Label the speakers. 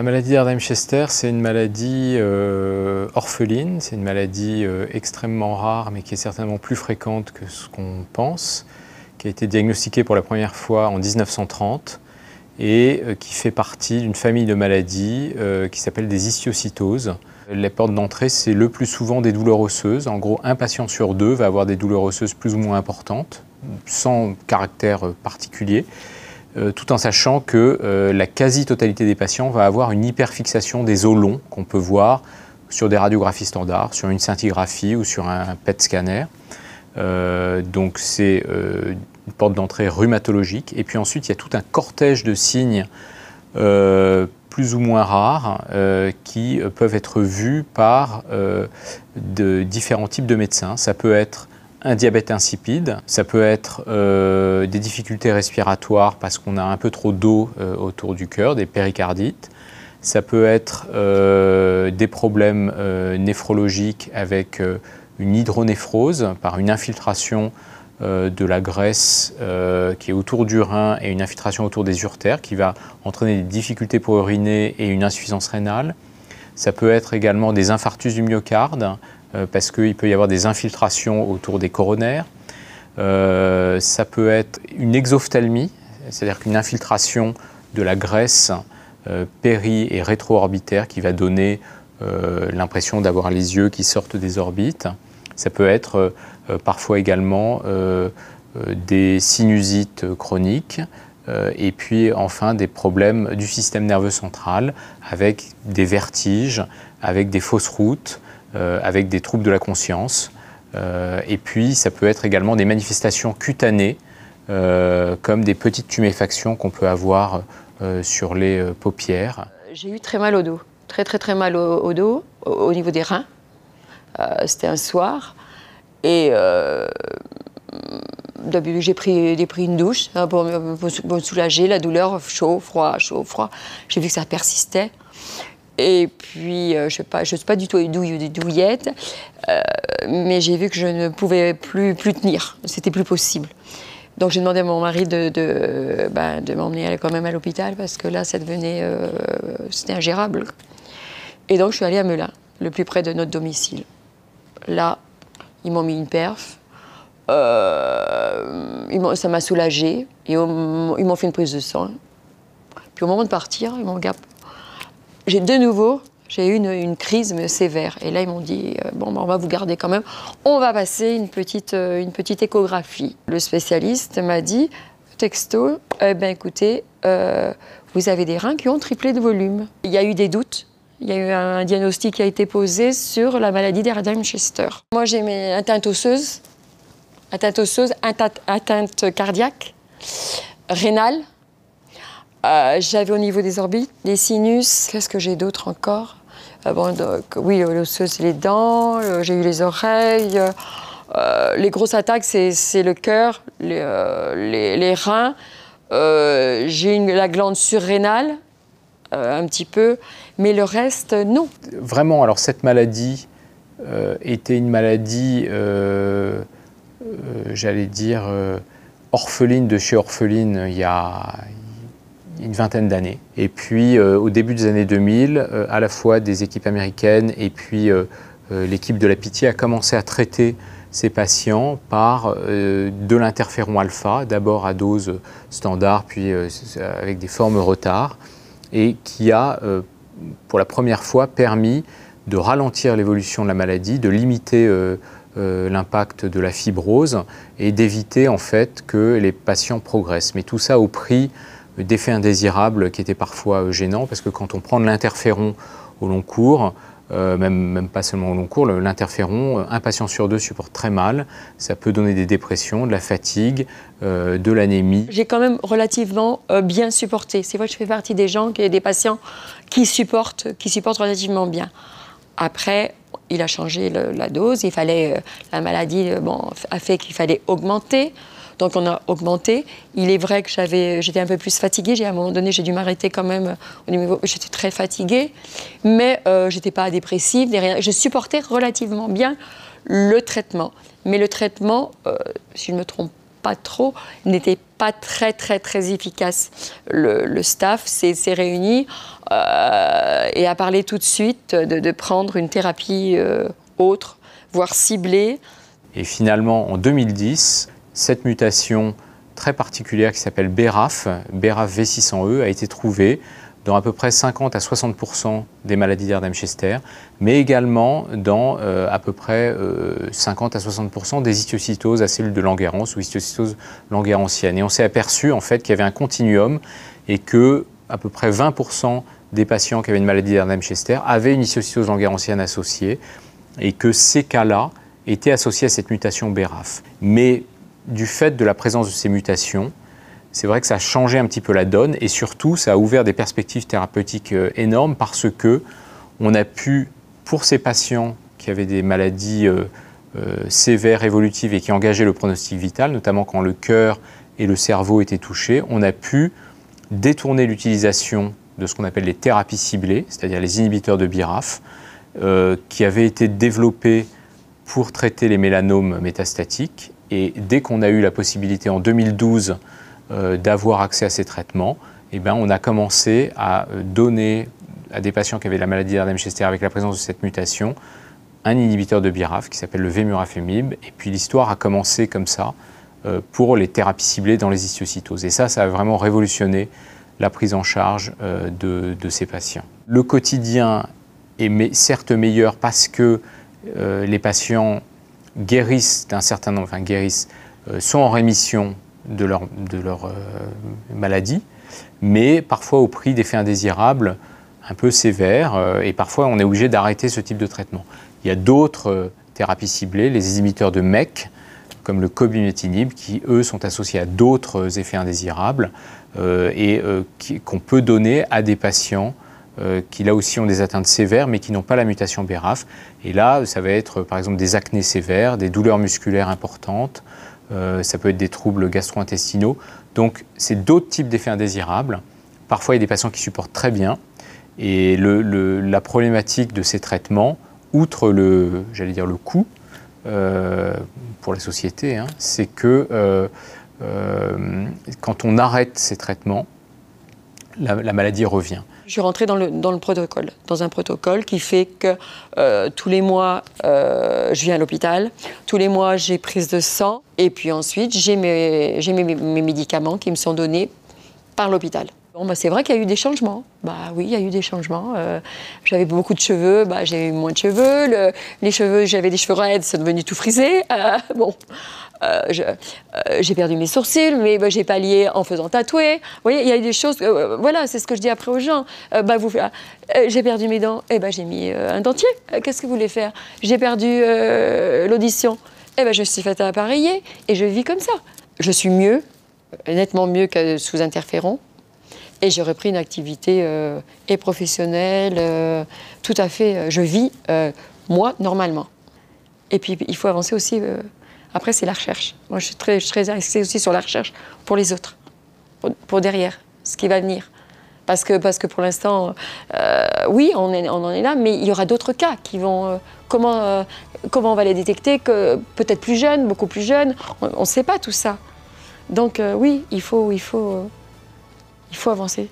Speaker 1: la maladie d'Erdheim-Chester, c'est une maladie euh, orpheline, c'est une maladie euh, extrêmement rare, mais qui est certainement plus fréquente que ce qu'on pense, qui a été diagnostiquée pour la première fois en 1930 et euh, qui fait partie d'une famille de maladies qui s'appelle des histiocytoses. Les portes d'entrée, c'est le plus souvent des douleurs osseuses. En gros, un patient sur deux va avoir des douleurs osseuses plus ou moins importantes, sans caractère particulier. Euh, tout en sachant que euh, la quasi-totalité des patients va avoir une hyperfixation des os longs qu'on peut voir sur des radiographies standards, sur une scintigraphie ou sur un PET scanner. Euh, donc c'est une porte d'entrée rhumatologique. Et puis ensuite, il y a tout un cortège de signes plus ou moins rares qui peuvent être vus par de différents types de médecins. Ça peut être un diabète insipide, ça peut être euh, des difficultés respiratoires parce qu'on a un peu trop d'eau euh, autour du cœur, des péricardites, ça peut être euh, des problèmes néphrologiques avec une hydronéphrose par une infiltration de la graisse qui est autour du rein et une infiltration autour des urtères qui va entraîner des difficultés pour uriner et une insuffisance rénale. Ça peut être également des infarctus du myocarde parce qu'il peut y avoir des infiltrations autour des coronaires. Euh, ça peut être une exophthalmie, c'est-à-dire qu'une infiltration de la graisse euh, péri- et rétro-orbitaire qui va donner l'impression d'avoir les yeux qui sortent des orbites. Ça peut être parfois également des sinusites chroniques et puis enfin des problèmes du système nerveux central avec des vertiges, avec des fausses routes, euh, avec des troubles de la conscience. Euh, et puis, ça peut être également des manifestations cutanées, euh, comme des petites tuméfactions qu'on peut avoir sur les paupières.
Speaker 2: J'ai eu très mal au dos, très très très mal au, dos, au, niveau des reins. C'était un soir. Et j'ai pris, pris, une douche hein, pour, me soulager la douleur, chaud, froid, chaud, froid. J'ai vu que ça persistait. Et puis, euh, je ne suis pas du tout douille, douillette, euh, mais j'ai vu que je ne pouvais plus, plus tenir. C'était plus possible. Donc, j'ai demandé à mon mari de, de, ben, m'emmener quand même à l'hôpital parce que là, ça devenait. Euh, c'était ingérable. Et donc, je suis allée à Melun, le plus près de notre domicile. Là, ils m'ont mis une perf. Euh, ça m'a soulagée. Et ils m'ont fait une prise de sang. Puis au moment de partir, ils m'ont j'ai de nouveau j'ai eu une, crise sévère. Et là, ils m'ont dit, euh, bon, ben, on va vous garder quand même. On va passer une petite, euh, une petite échographie. Le spécialiste m'a dit, texto, eh ben, écoutez, euh, vous avez des reins qui ont triplé de volume. Il y a eu des doutes. Il y a eu un diagnostic qui a été posé sur la maladie d'Erdheim-Chester. Moi, j'ai mes atteintes osseuses, atteintes osseuses, atteintes cardiaques, rénales, euh, j'avais au niveau des orbites, des sinus. Qu'est-ce que j'ai d'autre encore? Euh, bon, donc, Oui, euh, l'osseuse, les dents. j'ai eu les oreilles. les grosses attaques, c'est le cœur, les, les, reins. j'ai la glande surrénale, un petit peu. Mais le reste, non.
Speaker 1: Vraiment, alors cette maladie était une maladie, j'allais dire, orpheline de chez orpheline il y a, une vingtaine d'années. Et puis euh, au début des années 2000, euh, à la fois des équipes américaines et puis euh, l'équipe de la Pitié a commencé à traiter ces patients par de l'interféron alpha, d'abord à dose standard, puis avec des formes retard, et qui a pour la première fois permis de ralentir l'évolution de la maladie, de limiter l'impact de la fibrose et d'éviter en fait que les patients progressent. Mais tout ça au prix d'effets indésirables qui étaient parfois euh, gênants, parce que quand on prend de l'interféron au long cours, euh, même, même, pas seulement au long cours, l'interféron, euh, un patient sur deux supporte très mal. Ça peut donner des dépressions, de la fatigue, de l'anémie.
Speaker 2: J'ai quand même relativement bien supporté. C'est vrai que je fais partie des gens, des patients qui supportent, qui supportent relativement bien. Après, il a changé la dose. Il fallait, la maladie a fait qu'il fallait augmenter. Donc on a augmenté. Il est vrai que j'avais, j'étais un peu plus fatiguée. J'ai, à un moment donné, j'ai dû m'arrêter quand même au niveau. J'étais très fatiguée, mais euh, j'étais pas dépressive. Je supportais relativement bien le traitement. Mais le traitement, euh, si je ne me trompe pas trop, n'était pas très très très efficace. Le, staff s'est réuni euh, et a parlé tout de suite de, prendre une thérapie euh, autre, voire ciblée.
Speaker 1: Et finalement, en 2010, cette mutation très particulière qui s'appelle BRAF, BRAF V600E, a été trouvée dans à peu près 50 à 60% des maladies d'Erdheim-Chester, mais également dans euh, à peu près 50 euh, à 60% des histiocytoses à cellules de Langerhans ou histiocytoses langerhansiennes. Et on s'est aperçu en fait qu'il y avait un continuum et que à peu près 20% des patients qui avaient une maladie d'Erdheim-Chester avaient une histiocytose langerhansienne associée et que ces cas-là étaient associés à cette mutation BRAF. Du fait de la présence de ces mutations, c'est vrai que ça a changé un petit peu la donne et surtout ça a ouvert des perspectives thérapeutiques euh, énormes parce que on a pu, pour ces patients qui avaient des maladies euh, euh, sévères, évolutives et qui engageaient le pronostic vital, notamment quand le cœur et le cerveau étaient touchés, on a pu détourner l'utilisation de ce qu'on appelle les thérapies ciblées, c'est-à-dire les inhibiteurs de BIRAF, qui avaient été développés pour traiter les mélanomes métastatiques. Et dès qu'on a eu la possibilité en 2012 euh, d'avoir accès à ces traitements, eh bien, on a commencé à euh, donner à des patients qui avaient la maladie d'Ardem-Chester avec la présence de cette mutation un inhibiteur de BRAF qui s'appelle le Vemurafemib. Et puis l'histoire a commencé comme ça euh, pour les thérapies ciblées dans les histiocytoses. Et ça, ça a vraiment révolutionné la prise en charge de, ces patients. Le quotidien est certes meilleur parce que les patients guérissent d'un certain nombre, enfin guérissent, sont en rémission de leur, euh, maladie, mais parfois au prix d'effets indésirables un peu sévères, euh, et parfois on est obligé d'arrêter ce type de traitement. Il y a d'autres euh, thérapies ciblées, les inhibiteurs de MEC, comme le cobimetinib, qui eux sont associés à d'autres effets indésirables et qu'on peut donner à des patients qui là aussi ont des atteintes sévères mais qui n'ont pas la mutation BRAF. Et là, ça va être par exemple des acnés sévères, des douleurs musculaires importantes, euh, ça peut être des troubles gastro-intestinaux. Donc, c'est d'autres types d'effets indésirables. Parfois, il y a des patients qui supportent très bien. Et la problématique de ces traitements, outre le, j'allais dire, le coût euh, pour la société, hein, c'est que euh, quand on arrête ces traitements, la maladie revient.
Speaker 2: Je suis rentrée dans le, dans le protocole, dans un protocole qui fait que euh, tous les mois, euh, je viens à l'hôpital, tous les mois, j'ai prise de sang, et puis ensuite, j'ai mes, mes, mes, médicaments qui me sont donnés par l'hôpital. Bah, c'est vrai qu'il y a eu des changements. Bah oui, il y a eu des changements. Euh, j'avais beaucoup de cheveux, bah, j'ai eu moins de cheveux. les cheveux, j'avais des cheveux raides, c'est devenu tout frisé. bon, euh, euh, j'ai perdu mes sourcils, mais bah, j'ai pallié en faisant tatouer. Vous il y a des choses. Euh, voilà, c'est ce que je dis après aux gens. bah, vous, j'ai perdu mes dents, et eh ben j'ai mis un dentier. Qu'est-ce que vous voulez faire? J'ai perdu l'audition, et eh ben je suis fait appareiller et je vis comme ça. Je suis mieux, nettement mieux que sous interféron. Et j'ai repris une activité et professionnelle, tout à fait. je vis, moi, normalement. Et puis, il faut avancer aussi après, c'est la recherche. Moi, je suis très, je très axée aussi sur la recherche pour les autres, pour, derrière, ce qui va venir. Parce que, parce que pour l'instant, euh, oui, on, on, en est là, mais il y aura d'autres cas qui vont. Euh, comment, euh, comment on va les détecter Peut-être plus jeunes, beaucoup plus jeunes. On ne sait pas tout ça. Donc, oui, il faut, il, faut, il faut avancer.